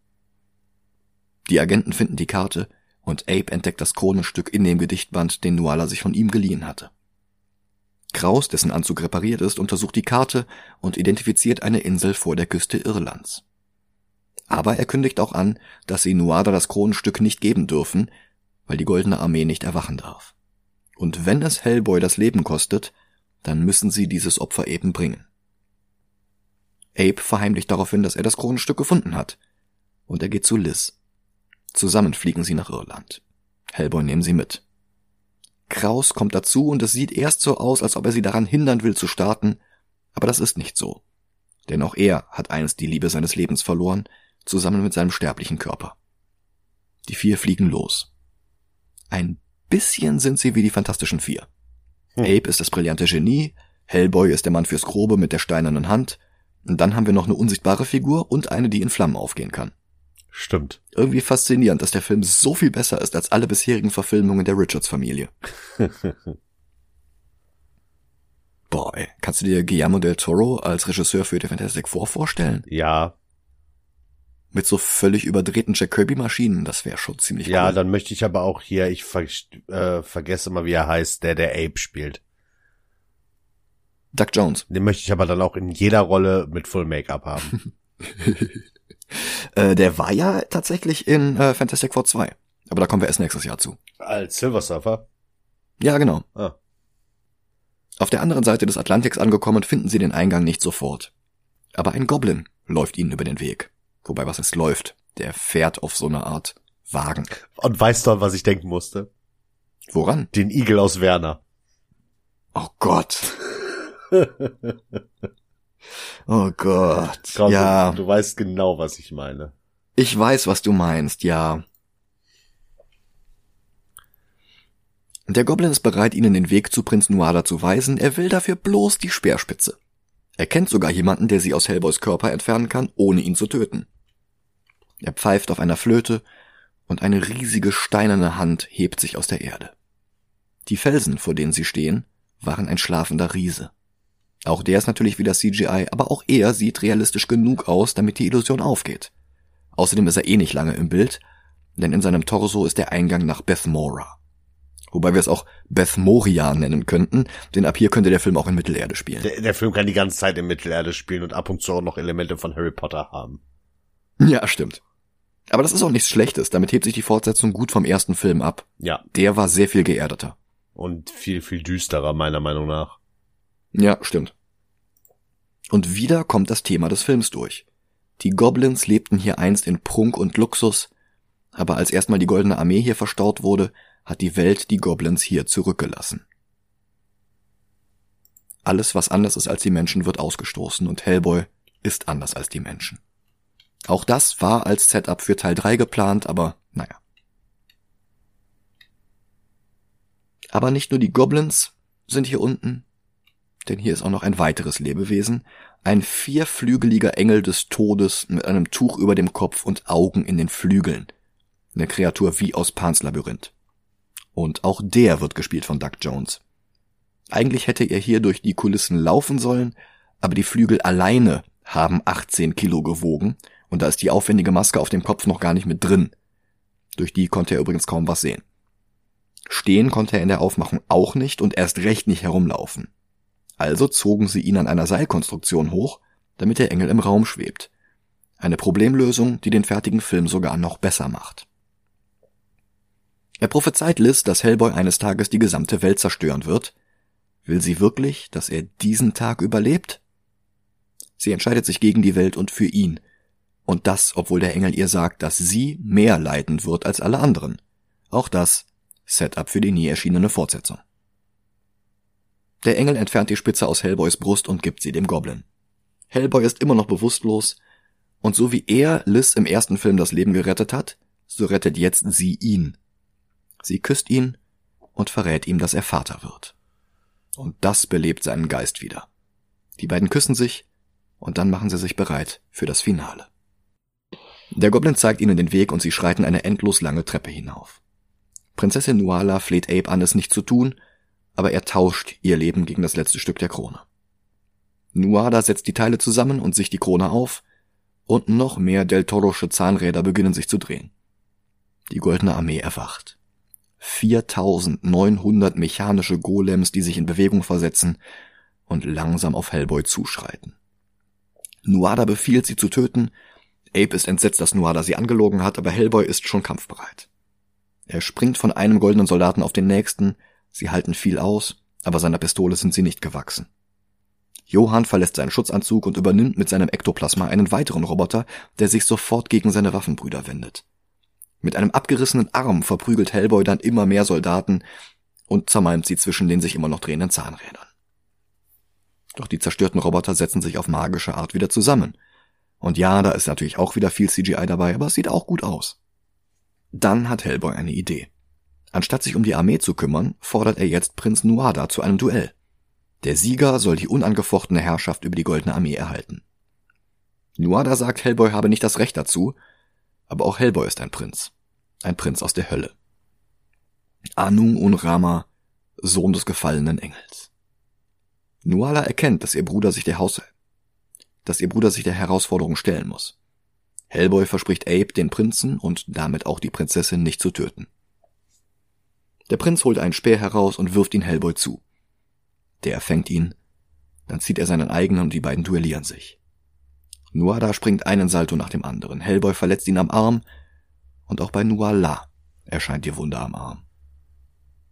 Die Agenten finden die Karte und Abe entdeckt das Kronenstück in dem Gedichtband, den Nuala sich von ihm geliehen hatte. Kraus, dessen Anzug repariert ist, untersucht die Karte und identifiziert eine Insel vor der Küste Irlands. Aber er kündigt auch an, dass sie Nuada das Kronenstück nicht geben dürfen, weil die Goldene Armee nicht erwachen darf. Und wenn es Hellboy das Leben kostet, dann müssen sie dieses Opfer eben bringen. Abe verheimlicht daraufhin, dass er das Kronenstück gefunden hat. Und er geht zu Liz. Zusammen fliegen sie nach Irland. Hellboy nehmen sie mit. Kraus kommt dazu und es sieht erst so aus, als ob er sie daran hindern will zu starten, aber das ist nicht so. Denn auch er hat einst die Liebe seines Lebens verloren, zusammen mit seinem sterblichen Körper. Die vier fliegen los. Ein bisschen sind sie wie die Fantastischen Vier. Hm. Abe ist das brillante Genie, Hellboy ist der Mann fürs Grobe mit der steinernen Hand, und dann haben wir noch eine unsichtbare Figur und eine, die in Flammen aufgehen kann. Stimmt. Irgendwie faszinierend, dass der Film so viel besser ist als alle bisherigen Verfilmungen der Richards-Familie. Boah, ey, kannst du dir Guillermo del Toro als Regisseur für The Fantastic Four vorstellen? Ja, Mit so völlig überdrehten Jack Kirby-Maschinen, das wäre schon ziemlich ja, cool. dann möchte ich aber auch hier, ich ver äh, vergesse mal, wie er heißt, der der Ape spielt. Doug Jones. Den möchte ich aber dann auch in jeder Rolle mit Full Make-up haben. Äh, der war ja tatsächlich in äh, Fantastic Four 2. Aber da kommen wir erst nächstes Jahr zu. Als Silver Surfer? Ja, genau. Ah. Auf der anderen Seite des Atlantiks angekommen, finden sie den Eingang nicht sofort. Aber ein Goblin läuft ihnen über den Weg. Wobei, was es läuft, der fährt auf so eine Art Wagen. Und weißt du, was ich denken musste? Woran? Den Igel aus Werner. Oh Gott. oh Gott. Komm, ja, Du, du weißt genau, was ich meine. ich weiß, was du meinst, ja. Der Goblin ist bereit, ihnen den Weg zu Prinz Nuada zu weisen, er will dafür bloß die Speerspitze. Er kennt sogar jemanden, der sie aus Hellboys Körper entfernen kann, ohne ihn zu töten. Er pfeift auf einer Flöte und eine riesige steinerne Hand hebt sich aus der Erde. Die Felsen, vor denen sie stehen, waren ein schlafender Riese. Auch der ist natürlich wieder CGI, aber auch er sieht realistisch genug aus, damit die Illusion aufgeht. Außerdem ist er eh nicht lange im Bild, denn in seinem Torso ist der Eingang nach Bethmora. Wobei wir es auch Bethmoria nennen könnten, denn ab hier könnte der Film auch in Mittelerde spielen. Der, der Film kann die ganze Zeit in Mittelerde spielen und ab und zu auch noch Elemente von Harry Potter haben. Ja, stimmt. Aber das ist auch nichts Schlechtes, damit hebt sich die Fortsetzung gut vom ersten Film ab. Ja. Der war sehr viel geerdeter. Und viel, viel düsterer, meiner Meinung nach. Ja, stimmt. Und wieder kommt das Thema des Films durch. Die Goblins lebten hier einst in Prunk und Luxus, aber als erstmal die Goldene Armee hier verstaut wurde, hat die Welt die Goblins hier zurückgelassen. Alles, was anders ist als die Menschen, wird ausgestoßen und Hellboy ist anders als die Menschen. Auch das war als Setup für Teil 3 geplant, aber naja. Aber nicht nur die Goblins sind hier unten, denn hier ist auch noch ein weiteres Lebewesen, ein vierflügeliger Engel des Todes mit einem Tuch über dem Kopf und Augen in den Flügeln. Eine Kreatur wie aus Pans Labyrinth. Und auch der wird gespielt von Doug Jones. Eigentlich hätte er hier durch die Kulissen laufen sollen, aber die Flügel alleine haben 18 Kilo gewogen und da ist die aufwendige Maske auf dem Kopf noch gar nicht mit drin. Durch die konnte er übrigens kaum was sehen. Stehen konnte er in der Aufmachung auch nicht und erst recht nicht herumlaufen. Also zogen sie ihn an einer Seilkonstruktion hoch, damit der Engel im Raum schwebt. Eine Problemlösung, die den fertigen Film sogar noch besser macht. Er prophezeit Liz, dass Hellboy eines Tages die gesamte Welt zerstören wird. Will sie wirklich, dass er diesen Tag überlebt? Sie entscheidet sich gegen die Welt und für ihn. Und das, obwohl der Engel ihr sagt, dass sie mehr leiden wird als alle anderen. Auch das Setup für die nie erschienene Fortsetzung. Der Engel entfernt die Spitze aus Hellboys Brust und gibt sie dem Goblin. Hellboy ist immer noch bewusstlos, und so wie er Liz im ersten Film das Leben gerettet hat, so rettet jetzt sie ihn. Sie küsst ihn und verrät ihm, dass er Vater wird. Und das belebt seinen Geist wieder. Die beiden küssen sich, und dann machen sie sich bereit für das Finale. Der Goblin zeigt ihnen den Weg und sie schreiten eine endlos lange Treppe hinauf. Prinzessin Nuala fleht Abe an, es nicht zu tun, aber er tauscht ihr Leben gegen das letzte Stück der Krone. Nuada setzt die Teile zusammen und sich die Krone auf, und noch mehr Del Torosche Zahnräder beginnen sich zu drehen. Die Goldene Armee erwacht. 4900 mechanische Golems, die sich in Bewegung versetzen und langsam auf Hellboy zuschreiten. Nuada befiehlt, sie zu töten. Abe ist entsetzt, dass Nuada sie angelogen hat, aber Hellboy ist schon kampfbereit. Er springt von einem goldenen Soldaten auf den nächsten, sie halten viel aus, aber seiner Pistole sind sie nicht gewachsen. Johann verlässt seinen Schutzanzug und übernimmt mit seinem Ektoplasma einen weiteren Roboter, der sich sofort gegen seine Waffenbrüder wendet. Mit einem abgerissenen Arm verprügelt Hellboy dann immer mehr Soldaten und zermalmt sie zwischen den sich immer noch drehenden Zahnrädern. Doch die zerstörten Roboter setzen sich auf magische Art wieder zusammen. Und ja, da ist natürlich auch wieder viel CGI dabei, aber es sieht auch gut aus. Dann hat Hellboy eine Idee. Anstatt sich um die Armee zu kümmern, fordert er jetzt Prinz Nuada zu einem Duell. Der Sieger soll die unangefochtene Herrschaft über die Goldene Armee erhalten. Nuada sagt, Hellboy habe nicht das Recht dazu, aber auch Hellboy ist ein Prinz. Ein Prinz aus der Hölle. Anu und Rama, Sohn des gefallenen Engels. Nuala erkennt, dass ihr Bruder sich der Haus, dass ihr Bruder sich der Herausforderung stellen muss. Hellboy verspricht Abe, den Prinzen und damit auch die Prinzessin nicht zu töten. Der Prinz holt einen Speer heraus und wirft ihn Hellboy zu. Der fängt ihn, dann zieht er seinen eigenen und die beiden duellieren sich. Nuada springt einen Salto nach dem anderen. Hellboy verletzt ihn am Arm und auch bei Nuala erscheint ihr Wunder am Arm.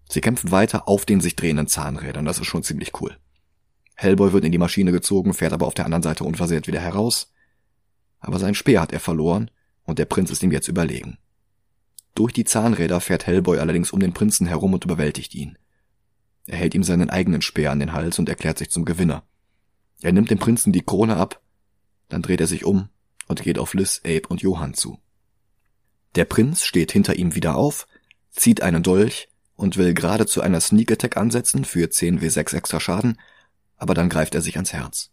Sie kämpfen weiter auf den sich drehenden Zahnrädern, das ist schon ziemlich cool. Hellboy wird in die Maschine gezogen, fährt aber auf der anderen Seite unversehrt wieder heraus. Aber sein Speer hat er verloren und der Prinz ist ihm jetzt überlegen. Durch die Zahnräder fährt Hellboy allerdings um den Prinzen herum und überwältigt ihn. Er hält ihm seinen eigenen Speer an den Hals und erklärt sich zum Gewinner. Er nimmt dem Prinzen die Krone ab, dann dreht er sich um und geht auf Liz, Abe und Johann zu. Der Prinz steht hinter ihm wieder auf, zieht einen Dolch und will gerade zu einer Sneak Attack ansetzen für 10 W6 extra Schaden, aber dann greift er sich ans Herz.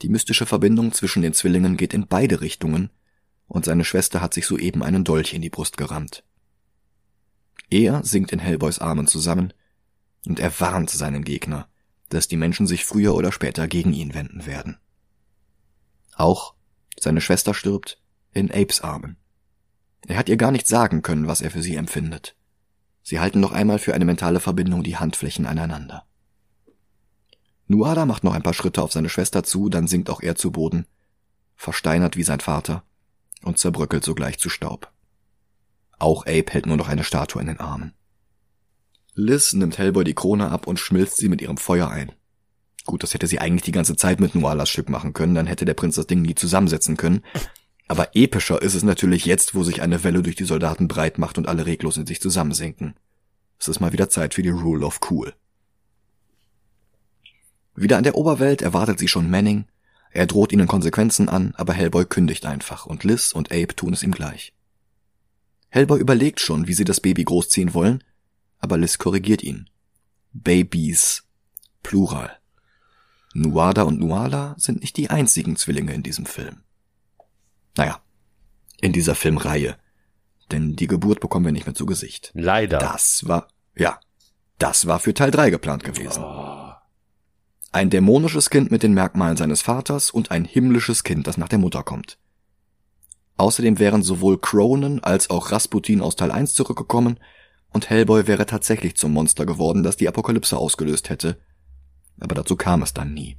Die mystische Verbindung zwischen den Zwillingen geht in beide Richtungen und seine Schwester hat sich soeben einen Dolch in die Brust gerammt. Er sinkt in Hellboys Armen zusammen und er warnt seinen Gegner, dass die Menschen sich früher oder später gegen ihn wenden werden. Auch seine Schwester stirbt in Apes Armen. Er hat ihr gar nicht sagen können, was er für sie empfindet. Sie halten noch einmal für eine mentale Verbindung die Handflächen aneinander. Nuada macht noch ein paar Schritte auf seine Schwester zu, dann sinkt auch er zu Boden, versteinert wie sein Vater und zerbröckelt sogleich zu Staub. Auch Abe hält nur noch eine Statue in den Armen. Liz nimmt Hellboy die Krone ab und schmilzt sie mit ihrem Feuer ein. Gut, das hätte sie eigentlich die ganze Zeit mit Nualas Stück machen können, dann hätte der Prinz das Ding nie zusammensetzen können. Aber epischer ist es natürlich jetzt, wo sich eine Welle durch die Soldaten breit macht und alle reglos in sich zusammensinken. Es ist mal wieder Zeit für die Rule of Cool. Wieder an der Oberwelt erwartet sie schon Manning. Er droht ihnen Konsequenzen an, aber Hellboy kündigt einfach und Liz und Abe tun es ihm gleich. Hellboy überlegt schon, wie sie das Baby großziehen wollen, aber Liz korrigiert ihn. Babies. Plural. Nuada und Nuala sind nicht die einzigen Zwillinge in diesem Film. Naja, in dieser Filmreihe. Denn die Geburt bekommen wir nicht mehr zu Gesicht. Leider. Das war, ja, das war für Teil 3 geplant gewesen. Oh. Ein dämonisches Kind mit den Merkmalen seines Vaters und ein himmlisches Kind, das nach der Mutter kommt. Außerdem wären sowohl Cronen als auch Rasputin aus Teil 1 zurückgekommen und Hellboy wäre tatsächlich zum Monster geworden, das die Apokalypse ausgelöst hätte. Aber dazu kam es dann nie.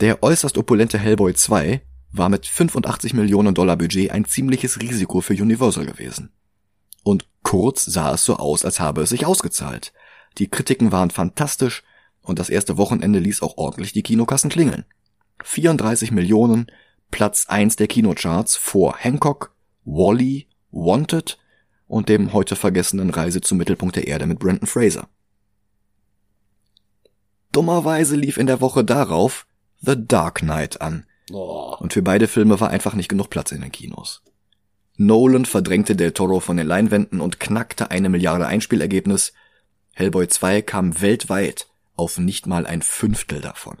Der äußerst opulente Hellboy 2 war mit 85 Millionen Dollar Budget ein ziemliches Risiko für Universal gewesen. Und kurz sah es so aus, als habe es sich ausgezahlt. Die Kritiken waren fantastisch und das erste Wochenende ließ auch ordentlich die Kinokassen klingeln. 34 Millionen, Platz 1 der Kinocharts vor Hancock, Wally, Wanted und dem heute vergessenen Reise zum Mittelpunkt der Erde mit Brandon Fraser. Dummerweise lief in der Woche darauf The Dark Knight an. Oh. Und für beide Filme war einfach nicht genug Platz in den Kinos. Nolan verdrängte Del Toro von den Leinwänden und knackte eine Milliarde Einspielergebnis. Hellboy 2 kam weltweit auf nicht mal ein Fünftel davon.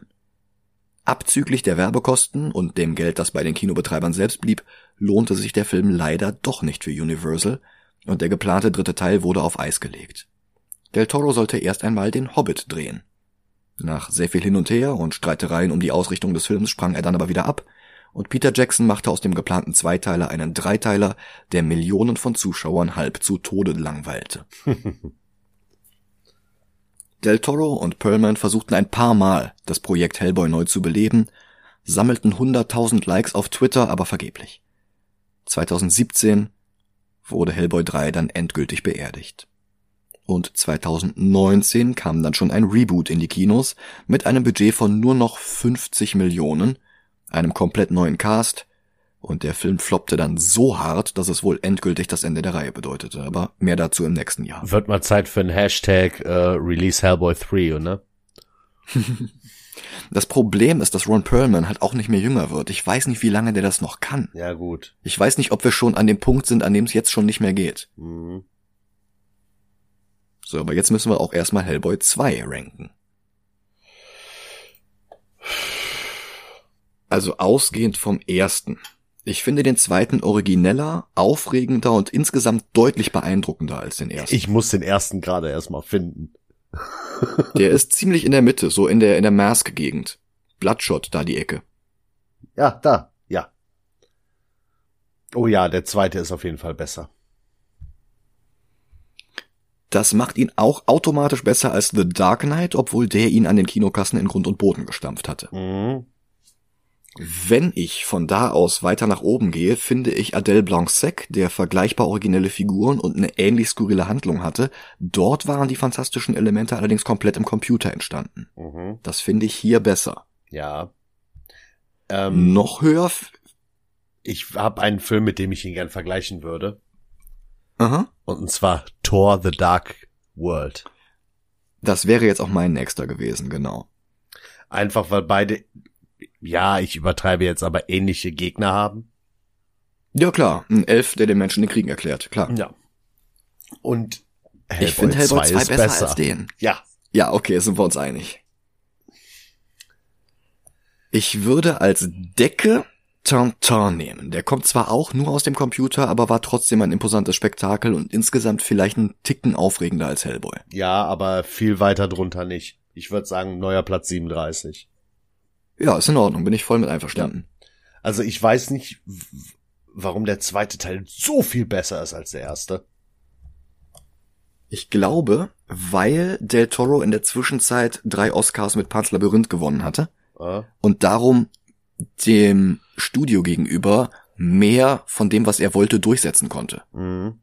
Abzüglich der Werbekosten und dem Geld, das bei den Kinobetreibern selbst blieb, lohnte sich der Film leider doch nicht für Universal und der geplante dritte Teil wurde auf Eis gelegt. Del Toro sollte erst einmal den Hobbit drehen. Nach sehr viel hin und her und Streitereien um die Ausrichtung des Films sprang er dann aber wieder ab und Peter Jackson machte aus dem geplanten Zweiteiler einen Dreiteiler, der Millionen von Zuschauern halb zu Tode langweilte. Del Toro und Perlman versuchten ein paar Mal, das Projekt Hellboy neu zu beleben, sammelten 100.000 Likes auf Twitter, aber vergeblich. 2017 wurde Hellboy 3 dann endgültig beerdigt. Und 2019 kam dann schon ein Reboot in die Kinos mit einem Budget von nur noch 50 Millionen, einem komplett neuen Cast, und der Film floppte dann so hart, dass es wohl endgültig das Ende der Reihe bedeutete. Aber mehr dazu im nächsten Jahr. Wird mal Zeit für ein Hashtag äh, Release Hellboy 3, oder? Das Problem ist, dass Ron Perlman halt auch nicht mehr jünger wird. Ich weiß nicht, wie lange der das noch kann. Ja, gut. Ich weiß nicht, ob wir schon an dem Punkt sind, an dem es jetzt schon nicht mehr geht. Mhm. So, aber jetzt müssen wir auch erstmal Hellboy 2 ranken. Also ausgehend vom ersten. Ich finde den zweiten origineller, aufregender und insgesamt deutlich beeindruckender als den ersten. Ich muss den ersten gerade erstmal finden. Der ist ziemlich in der Mitte, so in der, in der Mask-Gegend. Bloodshot, da die Ecke. Ja, da, ja. Oh ja, der zweite ist auf jeden Fall besser. Das macht ihn auch automatisch besser als The Dark Knight, obwohl der ihn an den Kinokassen in Grund und Boden gestampft hatte. Mhm. Wenn ich von da aus weiter nach oben gehe, finde ich Adele Blanc-Sec, der vergleichbar originelle Figuren und eine ähnlich skurrile Handlung hatte. Dort waren die fantastischen Elemente allerdings komplett im Computer entstanden. Mhm. Das finde ich hier besser. Ja. Ähm, Noch höher? ich habe einen Film, mit dem ich ihn gern vergleichen würde. Aha. Und zwar Thor The Dark World. Das wäre jetzt auch mein nächster gewesen, genau. Einfach weil beide, ja, ich übertreibe jetzt, aber ähnliche Gegner haben. Ja klar, ein Elf, der den Menschen den Krieg erklärt, klar. Ja. Und ich finde Hellboy 2 ist besser, als den. Ja. Ja, okay, sind wir uns einig. Ich würde als Decke Tintin nehmen. Der kommt zwar auch nur aus dem Computer, aber war trotzdem ein imposantes Spektakel und insgesamt vielleicht einen Ticken aufregender als Hellboy. Ja, aber viel weiter drunter nicht. Ich würde sagen, neuer Platz 37. Ja, ist in Ordnung, bin ich voll mit einverstanden. Also ich weiß nicht, warum der zweite Teil so viel besser ist als der erste. Ich glaube, weil Del Toro in der Zwischenzeit drei Oscars mit Pan's Labyrinth gewonnen hatte Äh? und darum dem Studio gegenüber mehr von dem, was er wollte, durchsetzen konnte. Mhm.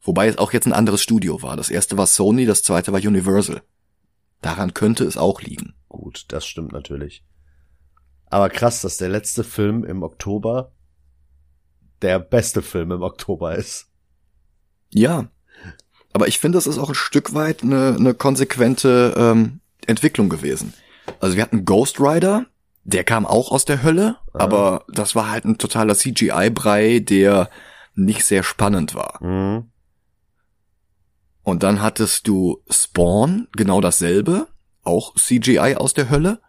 Wobei es auch jetzt ein anderes Studio war. Das erste war Sony, das zweite war Universal. Daran könnte es auch liegen. Gut, das stimmt natürlich. Aber krass, dass der letzte Film im Oktober der beste Film im Oktober ist. Ja. Aber ich finde, es ist auch ein Stück weit eine, eine konsequente ähm, Entwicklung gewesen. Also wir hatten Ghost Rider, der kam auch aus der Hölle, Ah. aber das war halt ein totaler CGI-Brei, der nicht sehr spannend war. Mhm. Und dann hattest du Spawn, genau dasselbe, auch CGI aus der Hölle.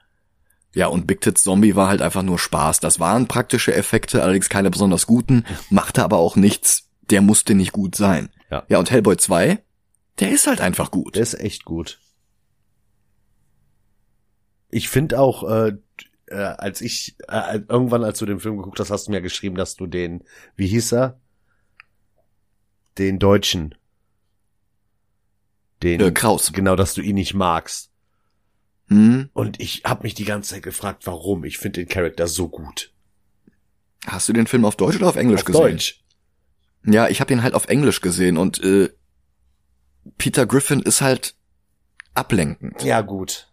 Ja, und Big Tits Zombie war halt einfach nur Spaß. Das waren praktische Effekte, allerdings keine besonders guten, machte aber auch nichts, der musste nicht gut sein. Ja. Ja, und Hellboy 2, der ist halt einfach gut. Der ist echt gut. Ich finde auch, äh, äh, als ich, äh, irgendwann, als du den Film geguckt hast, hast du mir geschrieben, dass du den, wie hieß er? Den Deutschen. Den, Äh, Kraus. genau, dass du ihn nicht magst. Hm? Und ich habe mich die ganze Zeit gefragt, warum. Ich finde den Charakter so gut. Hast du den Film auf Deutsch oder auf Englisch Auf gesehen? Deutsch. Ja, ich habe ihn halt auf Englisch gesehen und äh, Peter Griffin ist halt ablenkend. Ja, gut.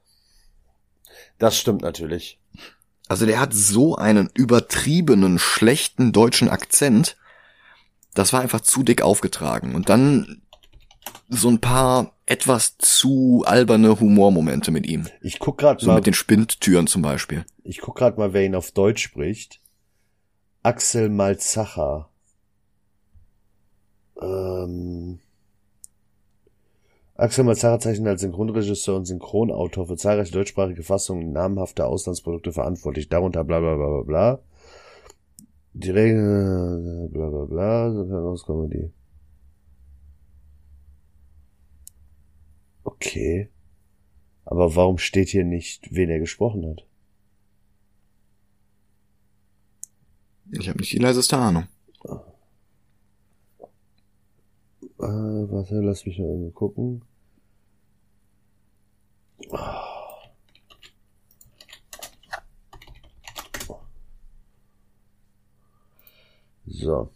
Das stimmt natürlich. Also der hat so einen übertriebenen, schlechten deutschen Akzent. Das war einfach zu dick aufgetragen. Und dann so ein paar etwas zu alberne Humormomente mit ihm. Ich guck gerade So mal, mit den Spindtüren zum Beispiel. ich guck gerade mal, wer ihn auf Deutsch spricht. Axel Malzacher. Ähm, Axel Malzacher zeichnet als Synchronregisseur und Synchronautor für zahlreiche deutschsprachige Fassungen namhafter Auslandsprodukte verantwortlich, darunter bla bla bla bla bla. Die Regeln, bla bla bla, Comedy. Okay. Aber warum steht hier nicht, wen er gesprochen hat? Ich habe nicht die leiseste Ahnung. Äh, warte, lass mich mal irgendwie gucken. So.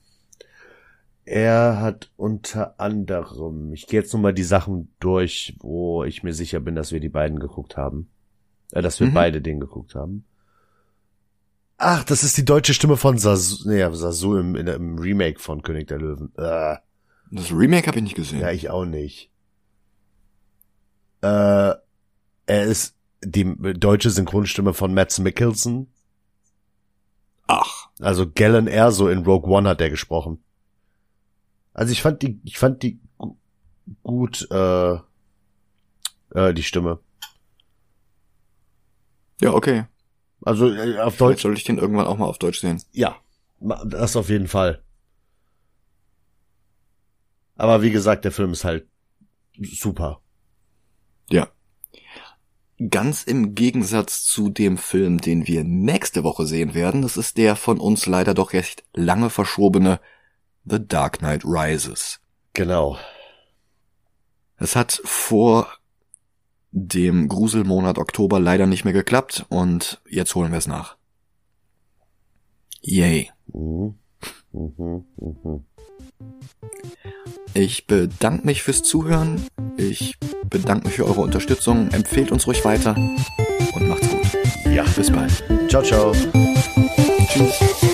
Er hat unter anderem, ich gehe jetzt nur mal die Sachen durch, wo ich mir sicher bin, dass wir die beiden geguckt haben. Äh, dass wir Mhm. beide den geguckt haben. Ach, das ist die deutsche Stimme von Sasu, nee, Sasu im, in, im Remake von König der Löwen. Äh. Das Remake habe ich nicht gesehen. Ja, ich auch nicht. Äh, er ist die deutsche Synchronstimme von Mads Mikkelsen. Ach, Also Galen Erso in Rogue One hat er gesprochen. Also ich fand die, ich fand die gu- gut, äh, äh, die Stimme. ja, okay. Also äh, auf Vielleicht Deutsch, soll ich den irgendwann auch mal auf Deutsch sehen. ja, das auf jeden Fall. Aber wie gesagt, der Film ist halt super. Ja. Ganz im Gegensatz zu dem Film, den wir nächste Woche sehen werden, das ist der von uns leider doch recht lange verschobene The Dark Knight Rises. Genau. Es hat vor dem Gruselmonat Oktober leider nicht mehr geklappt und jetzt holen wir es nach. Yay. Mhm. Mhm. Mhm. Ich bedanke mich fürs Zuhören. Ich bedanke mich für eure Unterstützung. Empfehlt uns ruhig weiter und macht's gut. Ja. Bis bald. Ciao, ciao. Tschüss.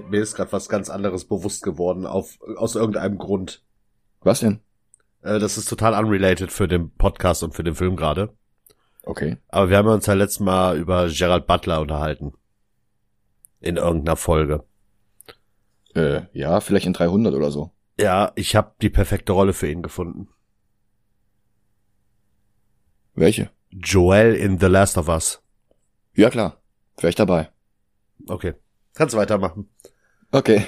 Mir, mir, ist gerade was ganz anderes bewusst geworden, auf, aus irgendeinem Grund. Was denn? Äh, das ist total unrelated für den Podcast und für den Film gerade. Okay. Aber wir haben uns ja letztes Mal über Gerald Butler unterhalten. In irgendeiner Folge. Äh, ja, vielleicht in 300 oder so. Ja, ich habe die perfekte Rolle für ihn gefunden. Welche? Joel in The Last of Us. Ja klar. Vielleicht dabei. Okay. Kannst weitermachen. Okay.